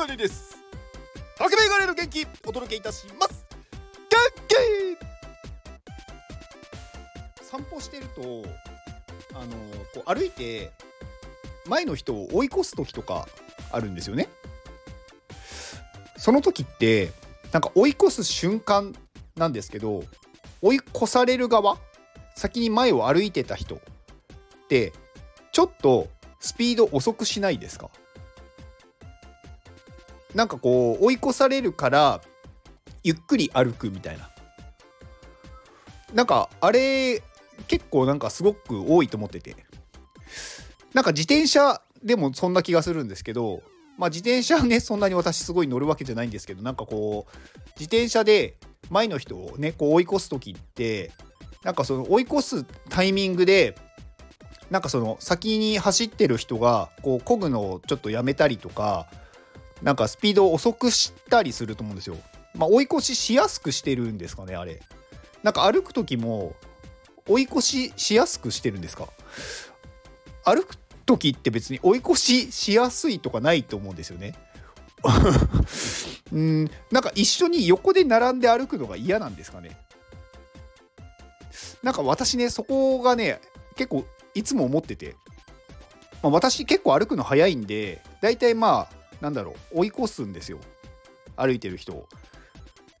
ガネです。竹メガネの元気お届けいたします。元気散歩してるとあのこう歩いて前の人を追い越す時とかあるんですよね。その時ってなんか追い越す瞬間なんですけど追い越される側先に前を歩いてた人ってちょっとスピード遅くしないですか？なんかこう追い越されるからゆっくり歩くみたいな。なんかあれ結構なんかすごく多いと思ってて。なんか自転車でもそんな気がするんですけどまあ自転車ねそんなに私すごい乗るわけじゃないんですけどなんかこう自転車で前の人をねこう追い越す時ってなんかその追い越すタイミングでなんかその先に走ってる人がこう漕ぐのをちょっとやめたりとかなんかスピードを遅くしたりすると思うんですよ。まあ、追い越ししやすくしてるんですかねあれ。なんか歩く時も追い越ししやすくしてるんですか？歩く時って別に追い越ししやすいとかないと思うんですよね。うんなんか一緒に横で並んで歩くのが嫌なんですかね。なんか私ねそこがね結構いつも思ってて、まあ、私結構歩くの早いんで大体まあなんだろう追い越すんですよ歩いてる人を。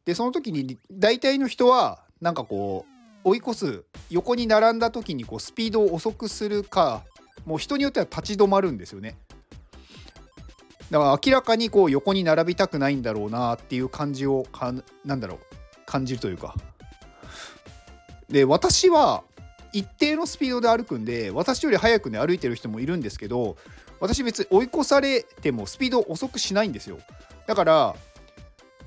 でその時に大体の人はなんかこう追い越す横に並んだ時にこうスピードを遅くするかもう人によっては立ち止まるんですよね。だから明らかにこう横に並びたくないんだろうなっていう感じをかなんだろう感じるというか。で私は一定のスピードで歩くんで私より速くね歩いてる人もいるんですけど私別に追い越されてもスピード遅くしないんですよ。だから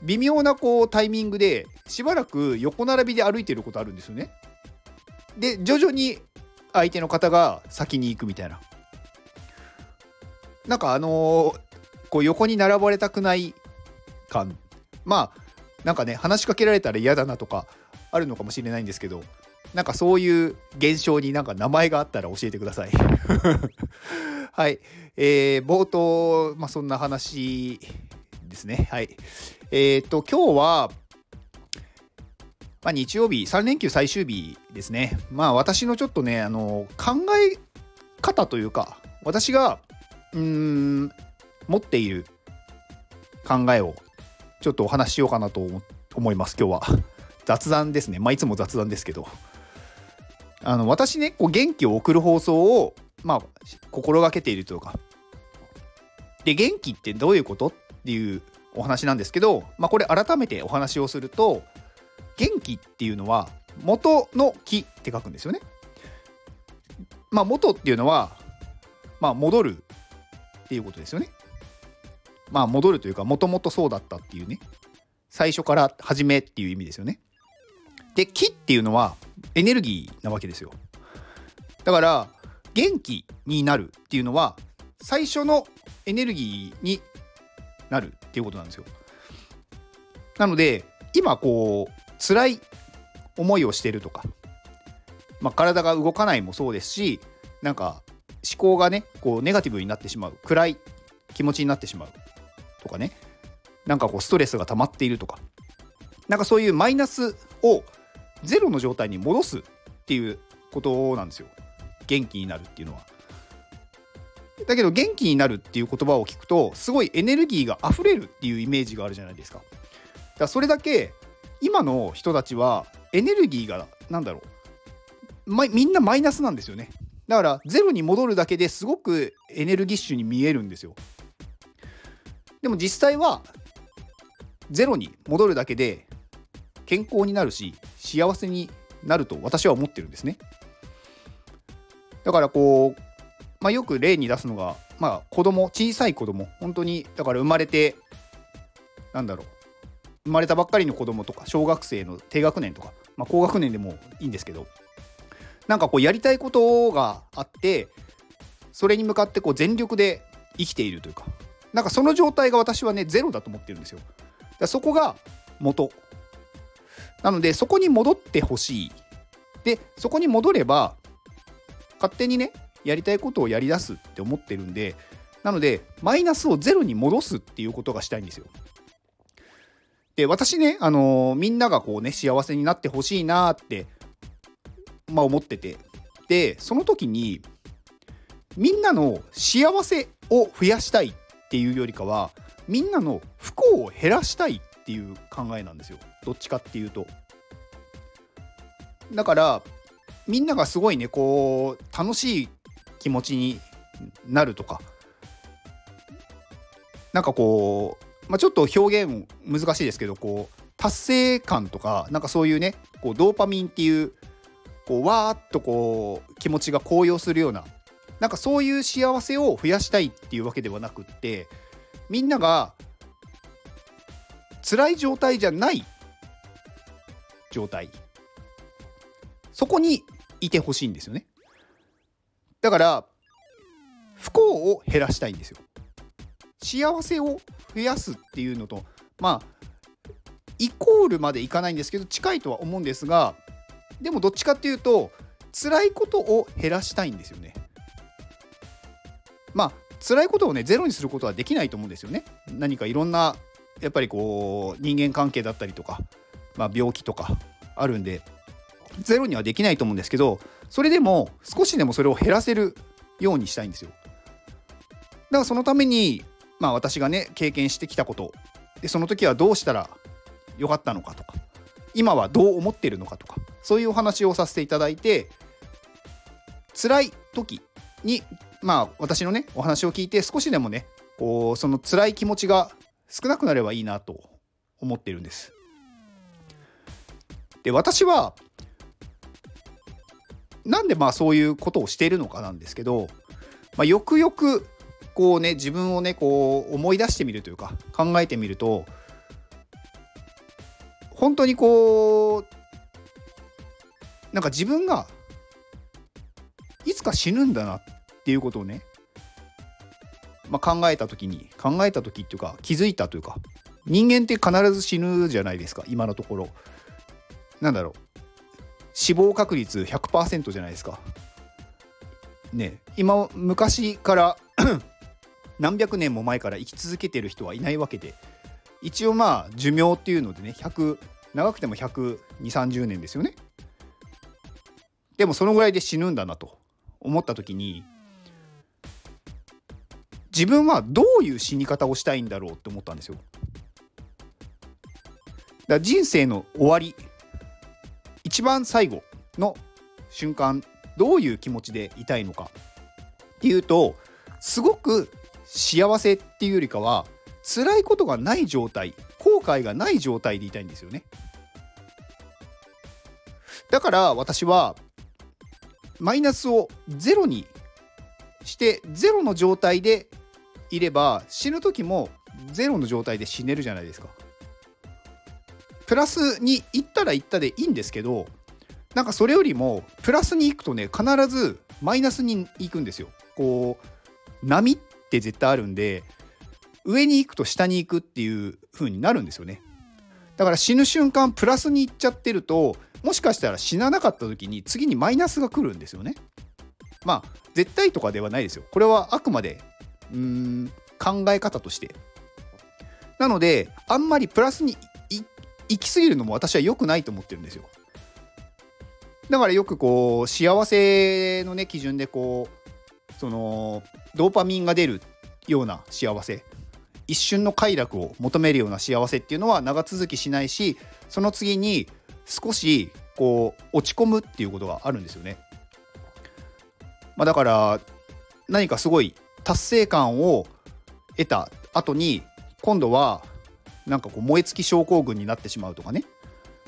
微妙なこうタイミングでしばらく横並びで歩いてることあるんですよね。で徐々に相手の方が先に行くみたいな。なんかあのー、こう横に並ばれたくない感。まあなんかね話しかけられたら嫌だなとかあるのかもしれないんですけどなんかそういう現象になんか名前があったら教えてください はい。えー、冒頭、まあ、そんな話ですね。はい。えっ、ー、と、今日は、まあ、日曜日、3連休最終日ですね。まあ、私のちょっとね、あの、考え方というか、私が、うん、持っている考えを、ちょっとお話ししようかなと思います、今日は。雑談ですね。まあ、いつも雑談ですけど。あの私ねこう元気を送る放送をまあ心がけているというかで元気ってどういうことっていうお話なんですけど、まあ、これ改めてお話をすると元気っていうのは元の木って書くんですよね。まあ元っていうのはまあ戻るっていうことですよね。まあ戻るというかもともとそうだったっていうね最初から始めっていう意味ですよね。で木っていうのはエネルギーなわけですよ。だから元気になるっていうのは最初のエネルギーになるっていうことなんですよ。なので今こう辛い思いをしてるとか、まあ、体が動かないもそうですしなんか思考がねこうネガティブになってしまう暗い気持ちになってしまうとかねなんかこうストレスが溜まっているとかなんかそういうマイナスをゼロの状態に戻すっていうことなんですよ元気になるっていうのは。だけど元気になるっていう言葉を聞くとすごいエネルギーが溢れるっていうイメージがあるじゃないですか。だからそれだけ今の人たちはエネルギーが何だろう、ま、みんなマイナスなんですよね。だからゼロに戻るだけですごくエネルギッシュに見えるんですよ。でも実際はゼロに戻るだけで健康になるし幸せになると私は思ってるんですね。だからこう、まあ、よく例に出すのが、まあ、子供小さい子供本当にだから生まれてなんだろう生まれたばっかりの子供とか小学生の低学年とか、まあ、高学年でもいいんですけどなんかこうやりたいことがあってそれに向かってこう全力で生きているというかなんかその状態が私はねゼロだと思ってるんですよ。だそこが元なのでそこに戻ってほしい。でそこに戻れば勝手にねやりたいことをやりだすって思ってるんでなのでマイナスをゼロに戻すっていうことがしたいんですよ。で私ね、あのー、みんながこうね幸せになってほしいなって、まあ、思っててでその時にみんなの幸せを増やしたいっていうよりかはみんなの不幸を減らしたいっていう考えなんですよどっちかっていうと。だからみんながすごいねこう楽しい気持ちになるとかなんかこう、まあ、ちょっと表現難しいですけどこう達成感とかなんかそういうねこうドーパミンっていうこうわーっとこう気持ちが高揚するようななんかそういう幸せを増やしたいっていうわけではなくってみんなが辛い状態じゃない状態。そこにいてほしいんですよね。だから不幸を減らしたいんですよ。幸せを増やすっていうのとまあイコールまでいかないんですけど近いとは思うんですがでもどっちかっていうと辛いことを減らしたいんですよね。まあ辛いことをねゼロにすることはできないと思うんですよね。何かいろんなやっぱりこう人間関係だったりとか、まあ、病気とかあるんでゼロにはできないと思うんですけどそれでも少しでもそれを減らせるようにしたいんですよだからそのためにまあ私がね経験してきたことでその時はどうしたらよかったのかとか今はどう思ってるのかとかそういうお話をさせていただいて辛い時にまあ私のねお話を聞いて少しでもねこうその辛い気持ちが少なくなればいいなと思ってるんです。で私はなんでまあそういうことをしているのかなんですけど、まあ、よくよくこうね自分をねこう思い出してみるというか考えてみると本当にこうなんか自分がいつか死ぬんだなっていうことをね、まあ、考えた時に考えた時っていうか気づいたというか人間って必ず死ぬじゃないですか今のところ。なんだろう。死亡確率100%じゃないですか。ね今昔から 何百年も前から生き続けてる人はいないわけで。一応まあ寿命っていうのでね100長くても12030年ですよね。でもそのぐらいで死ぬんだなと思った時に自分はどういう死に方をしたいんだろうって思ったんですよ。だから人生の終わり一番最後の瞬間どういう気持ちでいたいのかっていうとすごく幸せっていうよりかは辛いことがない状態後悔がない状態でいたいんですよね。だから私はマイナスをゼロにしてゼロの状態でいれば死ぬ時もゼロの状態で死ねるじゃないですか。プラスに行ったら行ったでいいんですけどなんかそれよりもプラスに行くとね必ずマイナスに行くんですよ。こう波って絶対あるんで上に行くと下に行くっていう風になるんですよね。だから死ぬ瞬間プラスに行っちゃってるともしかしたら死ななかった時に次にマイナスが来るんですよね。まあ絶対とかではないですよ。これはあくまでうーん考え方として。なのであんまりプラスに行き過ぎるのも私は良くないと思ってるんですよ。だからよくこう幸せのね基準でこうそのドーパミンが出るような幸せ一瞬の快楽を求めるような幸せっていうのは長続きしないしその次に少しこう落ち込むっていうことがあるんですよね。まあ、だから何かすごい達成感を得た後に今度はなんかこう燃え尽き症候群になってしまうとかね。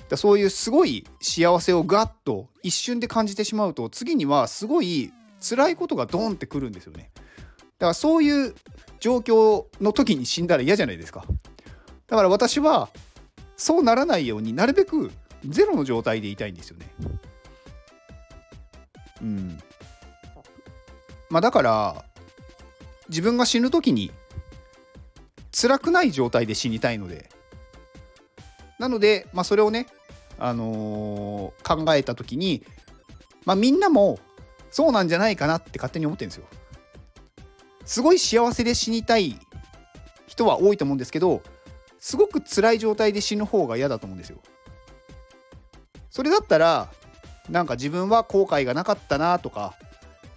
だそういうすごい幸せをガッと一瞬で感じてしまうと次にはすごい辛いことがドンってくるんですよね。だからそういう状況の時に死んだら嫌じゃないですか。だから私はそうならないようになるべくゼロの状態でいたいんですよね。うん。まあだから自分が死ぬ時に辛くない状態で死にたいのでなので、まあ、それをね、あのー、考えた時に、まあ、みんなもそうなんじゃないかなって勝手に思ってるんですよ。すごい幸せで死にたい人は多いと思うんですけどすごく辛い状態で死ぬ方が嫌だと思うんですよ。それだったらなんか自分は後悔がなかったなとか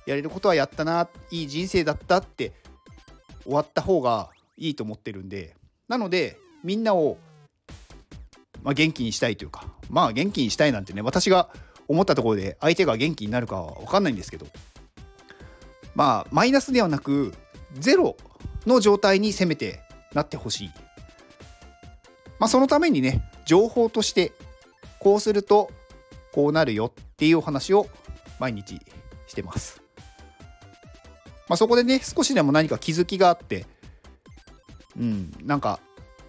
やれることはやったないい人生だったって終わった方がいいと思ってるんでなのでみんなを、まあ、元気にしたいというかまあ元気にしたいなんてね私が思ったところで相手が元気になるかは分かんないんですけどまあマイナスではなくゼロの状態にせめてなってほしい。まあそのためにね情報としてこうするとこうなるよっていうお話を毎日してます。まあ、そこでね少しでも何か気づきがあってうんなんか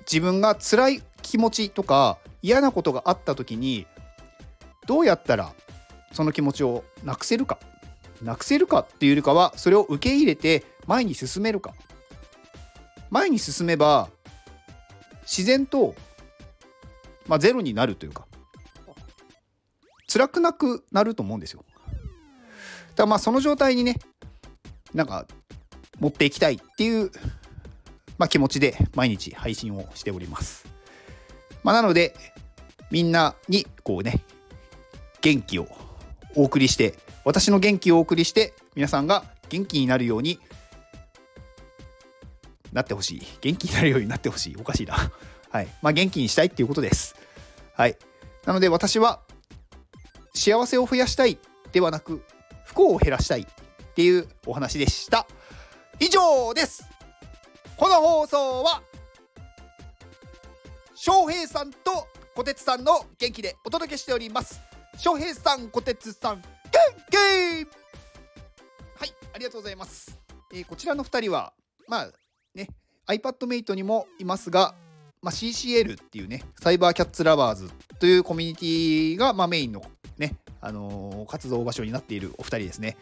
自分が辛い気持ちとか嫌なことがあった時にどうやったらその気持ちをなくせるかなくせるかっていうよりかはそれを受け入れて前に進めるか前に進めば自然と、まあ、ゼロになるというか辛くなくなると思うんですよ。だまあその状態にねなんか持っていきたいっていう、まあ、気持ちで毎日配信をしております。まあ、なのでみんなにこうね元気をお送りして私の元気をお送りして皆さんが元気になるようになってほしい。元気になるようになってほしい。おかしいな。はい。まあ元気にしたいっていうことです。はい。なので私は幸せを増やしたいではなく不幸を減らしたいっていうお話でした。以上です。この放送は翔平さんと小鉄さんの元気でお届けしております。翔平さん小鉄さん元気！はいありがとうございます、えー、こちらの2人はまあね iPadMate にもいますが、まあ、CCL っていうねサイバーキャッツラバーズというコミュニティがまあメインのね、あのー、活動場所になっているお二人ですね。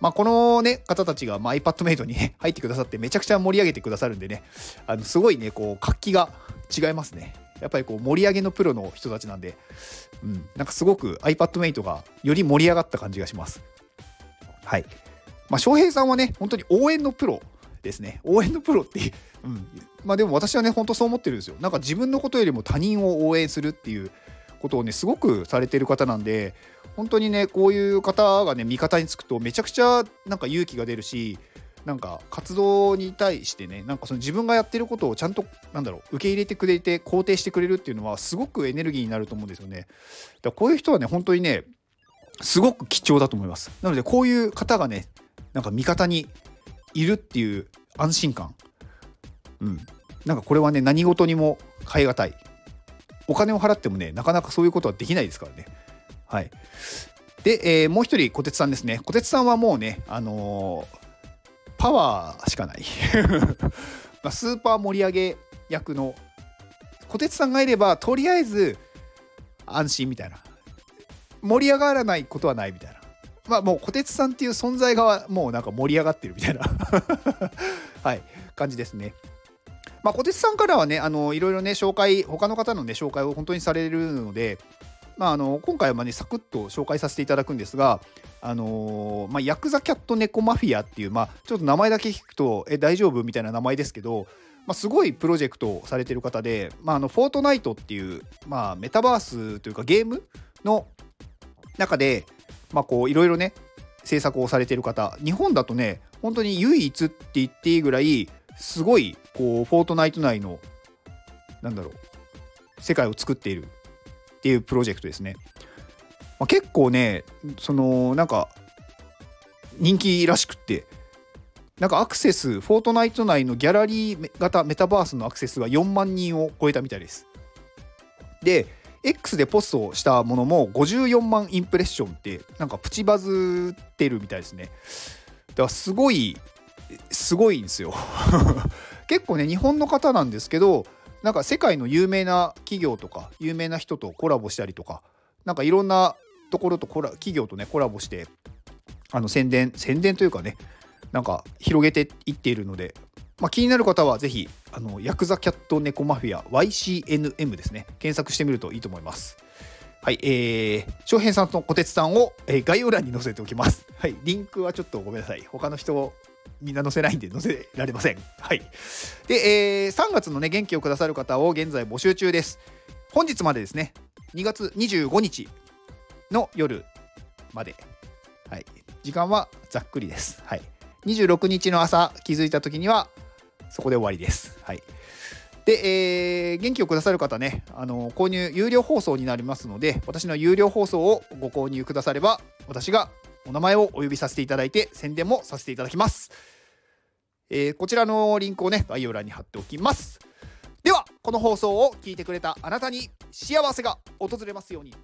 まあ、このね、方たちが、まあ、iPadMate に、ね、入ってくださってめちゃくちゃ盛り上げてくださるんでね、あのすごいね、こう、活気が違いますね。やっぱりこう盛り上げのプロの人たちなんで、うん、なんかすごく iPadMate がより盛り上がった感じがします。はい。まあ、翔平さんはね、本当に応援のプロですね。応援のプロっていう、うん。まあでも私はね、本当そう思ってるんですよ。なんか自分のことよりも他人を応援するっていうことをね、すごくされてる方なんで、本当にね、こういう方がね、味方につくとめちゃくちゃなんか勇気が出るし、なんか活動に対してねなんかその自分がやってることをちゃんとなんだろう受け入れてくれて肯定してくれるっていうのはすごくエネルギーになると思うんですよね。だからこういう人はね本当にねすごく貴重だと思います。なのでこういう方がねなんか味方にいるっていう安心感うんなんかこれはね何事にも代え難いお金を払ってもねなかなかそういうことはできないですからね。はい。で、えー、もう一人小鉄さんですね。小鉄さんはもうねあのー、パワーしかない。まスーパー盛り上げ役の小鉄さんがいればとりあえず安心みたいな。盛り上がらないことはないみたいな。まあもう小鉄さんっていう存在がもうなんか盛り上がってるみたいな。はい。感じですね。まあ小鉄さんからはねあのいろいろね紹介他の方のね紹介を本当にされるのでまあ、あの今回はねサクッと紹介させていただくんですが、あのー、まあ、ヤクザキャットネコマフィアっていう、まあ、ちょっと名前だけ聞くとえ大丈夫みたいな名前ですけど、まあ、すごいプロジェクトをされてる方で、まあ、あのフォートナイトっていう、まあ、メタバースというかゲームの中で、まあ、こういろいろね制作をされてる方。日本だとね本当に唯一って言っていいぐらいすごいこうフォートナイト内のなんだろう世界を作っているっていうプロジェクトですね。まあ、結構ねそのなんか人気らしくってなんかアクセスフォートナイト内のギャラリー型メタバースのアクセスが4万人を超えたみたいです。で X でポストしたものも54万インプレッションってなんかプチバズってるみたいですね。だからすごいすごいんですよ 結構ね日本の方なんですけどなんか世界の有名な企業とか有名な人とコラボしたりとかなんかいろんなところとコラ企業とねコラボしてあの宣伝宣伝というかねなんか広げていっているので、まあ、気になる方はぜひあのヤクザキャットネコマフィア YCNM ですね検索してみるといいと思います。はい、えー、翔平さんと小鉄さんを、えー、概要欄に載せておきます。はい、リンクはちょっとごめんなさい。他の人みんな載せないんで載せられません。はい。で、えー、3月のね、元気をくださる方を現在募集中です。本日までですね、2月25日の夜まで。はい。時間はざっくりです。はい。26日の朝気づいた時にはそこで終わりです。はい。で、えー、元気をくださる方ね、あの購入有料放送になりますので、私の有料放送をご購入くだされば、私がお名前をお呼びさせていただいて、宣伝もさせていただきます。えー、こちらのリンクをね、概要欄に貼っておきます。では、この放送を聞いてくれたあなたに幸せが訪れますように。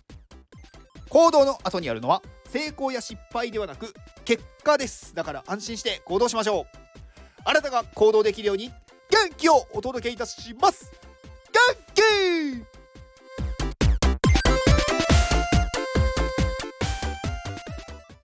行動の後にあるのは、成功や失敗ではなく、結果です。だから安心して行動しましょう。あなたが行動できるように元気をお届けいたします。元気